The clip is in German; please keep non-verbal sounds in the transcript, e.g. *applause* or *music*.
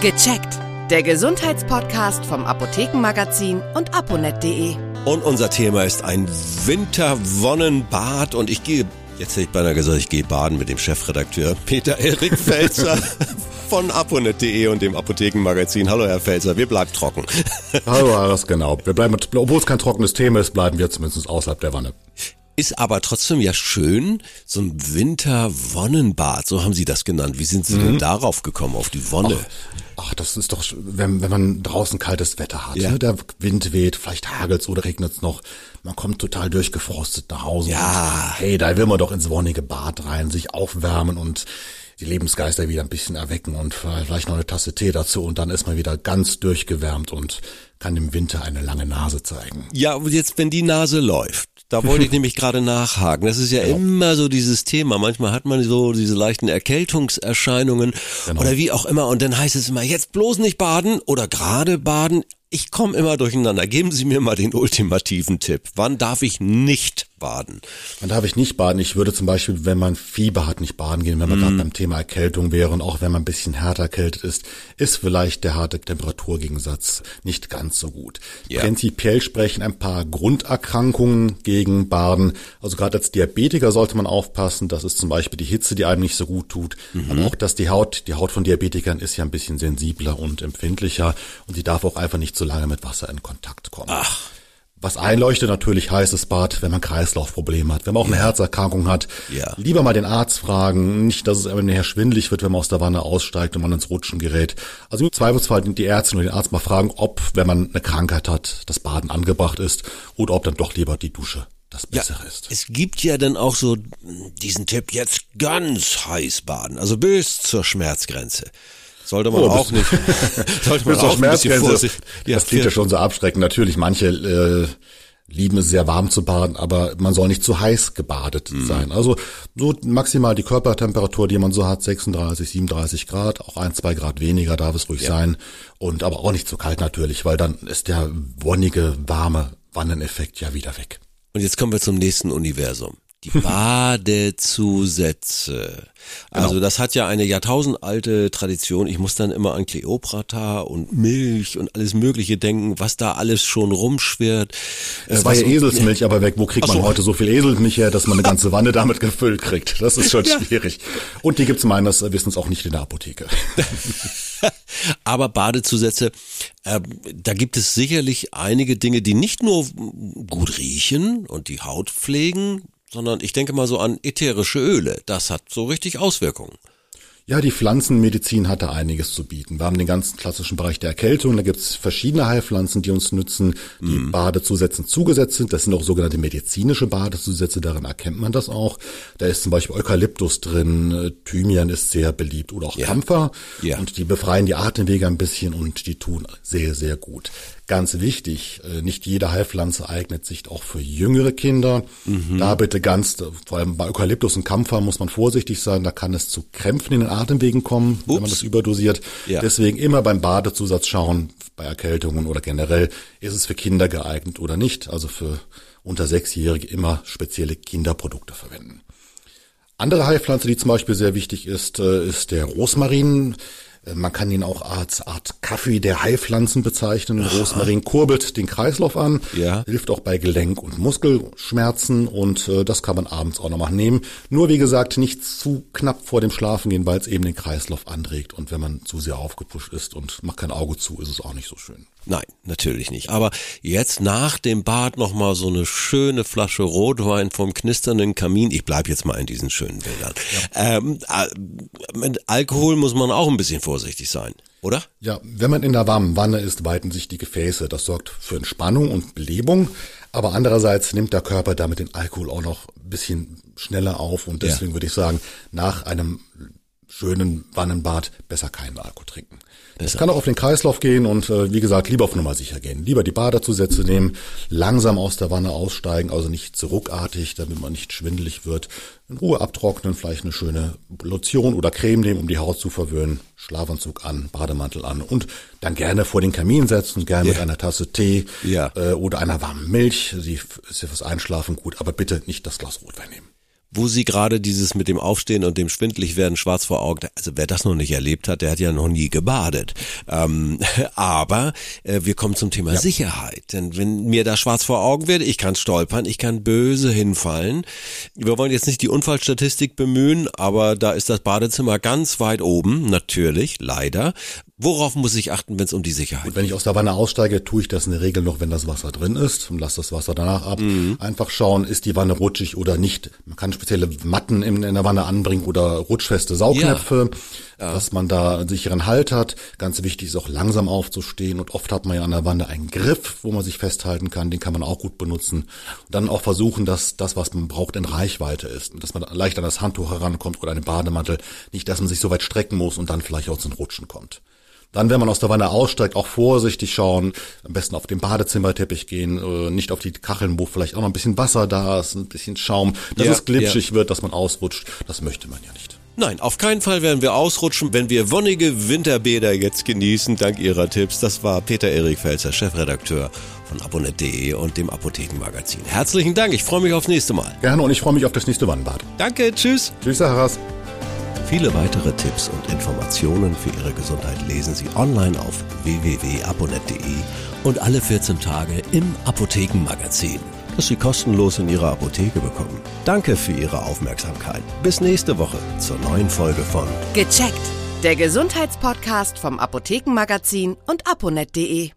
Gecheckt. Der Gesundheitspodcast vom Apothekenmagazin und aponet.de. Und unser Thema ist ein Winterwonnenbad und ich gehe, jetzt hätte ich beinahe gesagt, ich gehe baden mit dem Chefredakteur Peter Erik Felzer *laughs* von aponet.de und dem Apothekenmagazin. Hallo Herr Felzer, wir bleiben trocken. Hallo, das genau. Wir bleiben, obwohl es kein trockenes Thema ist, bleiben wir zumindest außerhalb der Wanne. Ist aber trotzdem ja schön, so ein Winterwonnenbad, so haben Sie das genannt. Wie sind Sie denn darauf gekommen, auf die Wonne? Ach, das ist doch, wenn, wenn man draußen kaltes Wetter hat, Ja. ne? der Wind weht, vielleicht hagelt's oder regnet's noch, man kommt total durchgefrostet nach Hause. Ja. Und, hey, da will man doch ins wonnige Bad rein, sich aufwärmen und die Lebensgeister wieder ein bisschen erwecken und vielleicht noch eine Tasse Tee dazu und dann ist man wieder ganz durchgewärmt und kann im Winter eine lange Nase zeigen. Ja, und jetzt, wenn die Nase läuft, da wollte ich *laughs* nämlich gerade nachhaken. Das ist ja immer so dieses Thema. Manchmal hat man so diese leichten Erkältungserscheinungen Genau. oder wie auch immer. Und dann heißt es immer, jetzt bloß nicht baden oder gerade baden. Ich komme immer durcheinander. Geben Sie mir mal den ultimativen Tipp. Wann darf ich nicht baden? Dann darf ich nicht baden. Ich würde zum Beispiel, wenn man Fieber hat, nicht baden gehen, wenn man Mhm. gerade beim Thema Erkältung wäre und auch wenn man ein bisschen härter erkältet ist, ist vielleicht der harte Temperaturgegensatz nicht ganz so gut. Ja. Prinzipiell sprechen ein paar Grunderkrankungen gegen Baden. Also gerade als Diabetiker sollte man aufpassen. Das ist zum Beispiel die Hitze, die einem nicht so gut tut. Mhm. Aber auch, dass die Haut, die Haut von Diabetikern ist ja ein bisschen sensibler und empfindlicher und die darf auch einfach nicht so lange mit Wasser in Kontakt kommen. Ach. Was einleuchtet natürlich heißes Bad, wenn man Kreislaufprobleme hat, wenn man auch eine Herzerkrankung hat. Ja. Lieber mal den Arzt fragen, nicht, dass es einem nachher schwindelig wird, wenn man aus der Wanne aussteigt und man ins Rutschen gerät. Also im Zweifelsfall die Ärztin oder den Arzt mal fragen, ob, wenn man eine Krankheit hat, das Baden angebracht ist oder ob dann doch lieber die Dusche das Bessere ist. Es gibt ja dann auch so diesen Tipp, jetzt ganz heiß baden, also bis zur Schmerzgrenze. Sollte man Oh, auch nicht, *laughs* sollte man auch ein bisschen vorsichtig. das klingt ja schon so abschreckend. Natürlich, manche äh, lieben es sehr warm zu baden, aber man soll nicht zu heiß gebadet Mhm. sein. Also so maximal die Körpertemperatur, die man so hat, 36, 37 Grad, auch ein, zwei Grad weniger darf es ruhig sein. Und aber auch nicht zu kalt natürlich, weil dann ist der wonnige, warme Wanneneffekt ja wieder weg. Und jetzt kommen wir zum nächsten Universum. Die Badezusätze. Also das hat ja eine jahrtausendalte Tradition. Ich muss dann immer an Kleopatra und Milch und alles Mögliche denken, was da alles schon rumschwirrt. Es Äh, war ja Eselsmilch aber weg. Wo kriegt man so. heute so viel Eselsmilch her, dass man eine ganze Wanne damit gefüllt kriegt? Das ist schon schwierig. Und die gibt's meines Wissens auch nicht in der Apotheke. *laughs* Aber Badezusätze, äh, da gibt es sicherlich einige Dinge, die nicht nur gut riechen und die Haut pflegen, sondern ich denke mal so an ätherische Öle. Das hat so richtig Auswirkungen. Ja, die Pflanzenmedizin hat da einiges zu bieten. Wir haben den ganzen klassischen Bereich der Erkältung. Da gibt's verschiedene Heilpflanzen, die uns nützen, die Badezusätzen zugesetzt sind. Das sind auch sogenannte medizinische Badezusätze, daran erkennt man das auch. Da ist zum Beispiel Eukalyptus drin, Thymian ist sehr beliebt oder auch Ja. Kampfer. Ja. Und die befreien die Atemwege ein bisschen und die tun sehr, sehr gut. Ganz wichtig, äh, nicht jede Heilpflanze eignet sich auch für jüngere Kinder. Mhm. Da bitte ganz, vor allem bei Eukalyptus und Kampfer muss man vorsichtig sein, da kann es zu Krämpfen in den Atemwegen kommen, wenn man Ups. das überdosiert. Ja. Deswegen immer beim Badezusatz schauen, bei Erkältungen oder generell, ist es für Kinder geeignet oder nicht. Also für unter Sechsjährige immer spezielle Kinderprodukte verwenden. Andere Heilpflanze, die zum Beispiel sehr wichtig ist, äh, ist der Rosmarin. Äh, Man kann ihn auch als Art Kaffee der Heilpflanzen bezeichnen. Rosmarin kurbelt den Kreislauf an, Ja. hilft auch bei Gelenk- und Muskelschmerzen und äh, das kann man abends auch nochmal nehmen. Nur wie gesagt, nicht zu knapp vor dem Schlafen gehen, weil es eben den Kreislauf anregt und wenn man zu sehr aufgepusht ist und macht kein Auge zu, ist es auch nicht so schön. Nein, natürlich nicht. Aber jetzt nach dem Bad noch mal so eine schöne Flasche Rotwein vom knisternden Kamin. Ich bleib jetzt mal in diesen schönen Bildern. Ähm, äh, mit Alkohol muss man auch ein bisschen vorsichtig sein, oder? Ja, wenn man in der warmen Wanne ist, weiten sich die Gefäße. Das sorgt für Entspannung und Belebung. Aber andererseits nimmt der Körper damit den Alkohol auch noch ein bisschen schneller auf. Und deswegen würde ich sagen, nach einem schönen Wannenbad besser keinen Alkohol trinken. Es kann auch auf den Kreislauf gehen und äh, wie gesagt, lieber auf Nummer sicher gehen. Lieber die Badezusätze nehmen, langsam aus der Wanne aussteigen, also nicht zu ruckartig, damit man nicht schwindelig wird. In Ruhe abtrocknen, vielleicht eine schöne Lotion oder Creme nehmen, um die Haut zu verwöhnen. Schlafanzug an, Bademantel an und dann gerne vor den Kamin setzen, gerne mit Ja. einer Tasse Tee Ja. äh, oder einer warmen Milch. Sie ist ja fürs Einschlafen gut, aber bitte nicht das Glas Rotwein nehmen. Wo Sie gerade dieses mit dem Aufstehen und dem schwindlig werden schwarz vor Augen, also wer das noch nicht erlebt hat, der hat ja noch nie gebadet. Ähm, *laughs* aber äh, wir kommen zum Thema ja. Sicherheit. Denn wenn mir da schwarz vor Augen wird, ich kann stolpern, ich kann böse hinfallen. Wir wollen jetzt nicht die Unfallstatistik bemühen, aber da ist das Badezimmer ganz weit oben, natürlich, leider. Worauf muss ich achten, wenn es um die Sicherheit geht? Wenn ich aus der Wanne aussteige, tue ich das in der Regel noch, wenn das Wasser drin ist und lasse das Wasser danach ab. Mhm. Einfach schauen, ist die Wanne rutschig oder nicht. Man kann spezielle Matten in, in der Wanne anbringen oder rutschfeste Saugnäpfe, ja. Dass man da einen sicheren Halt hat. Ganz wichtig ist auch langsam aufzustehen und oft hat man ja an der Wanne einen Griff, wo man sich festhalten kann. Den kann man auch gut benutzen. Und dann auch versuchen, dass das, was man braucht, in Reichweite ist. Und dass man leicht an das Handtuch herankommt oder einen Bademantel. Nicht, dass man sich so weit strecken muss und dann vielleicht auch zum Rutschen kommt. Dann, wenn man aus der Wanne aussteigt, auch vorsichtig schauen, am besten auf den Badezimmerteppich gehen, äh, nicht auf die Kacheln, wo vielleicht auch noch ein bisschen Wasser da ist, ein bisschen Schaum, dass ja, es glitschig ja. wird, dass man ausrutscht. Das möchte man ja nicht. Nein, auf keinen Fall werden wir ausrutschen, wenn wir wonnige Winterbäder jetzt genießen, dank Ihrer Tipps. Das war Peter Erik Felzer, Chefredakteur von abonnet.de und dem Apothekenmagazin. Herzlichen Dank, ich freue mich aufs nächste Mal. Gerne und ich freue mich auf das nächste Wannenbad. Danke, tschüss. Tschüss, Harras. Viele weitere Tipps und Informationen für Ihre Gesundheit lesen Sie online auf www.aponet.de und alle 14 Tage im Apothekenmagazin, das Sie kostenlos in Ihrer Apotheke bekommen. Danke für Ihre Aufmerksamkeit. Bis nächste Woche zur neuen Folge von Gecheckt, der Gesundheitspodcast vom Apothekenmagazin und aponet.de.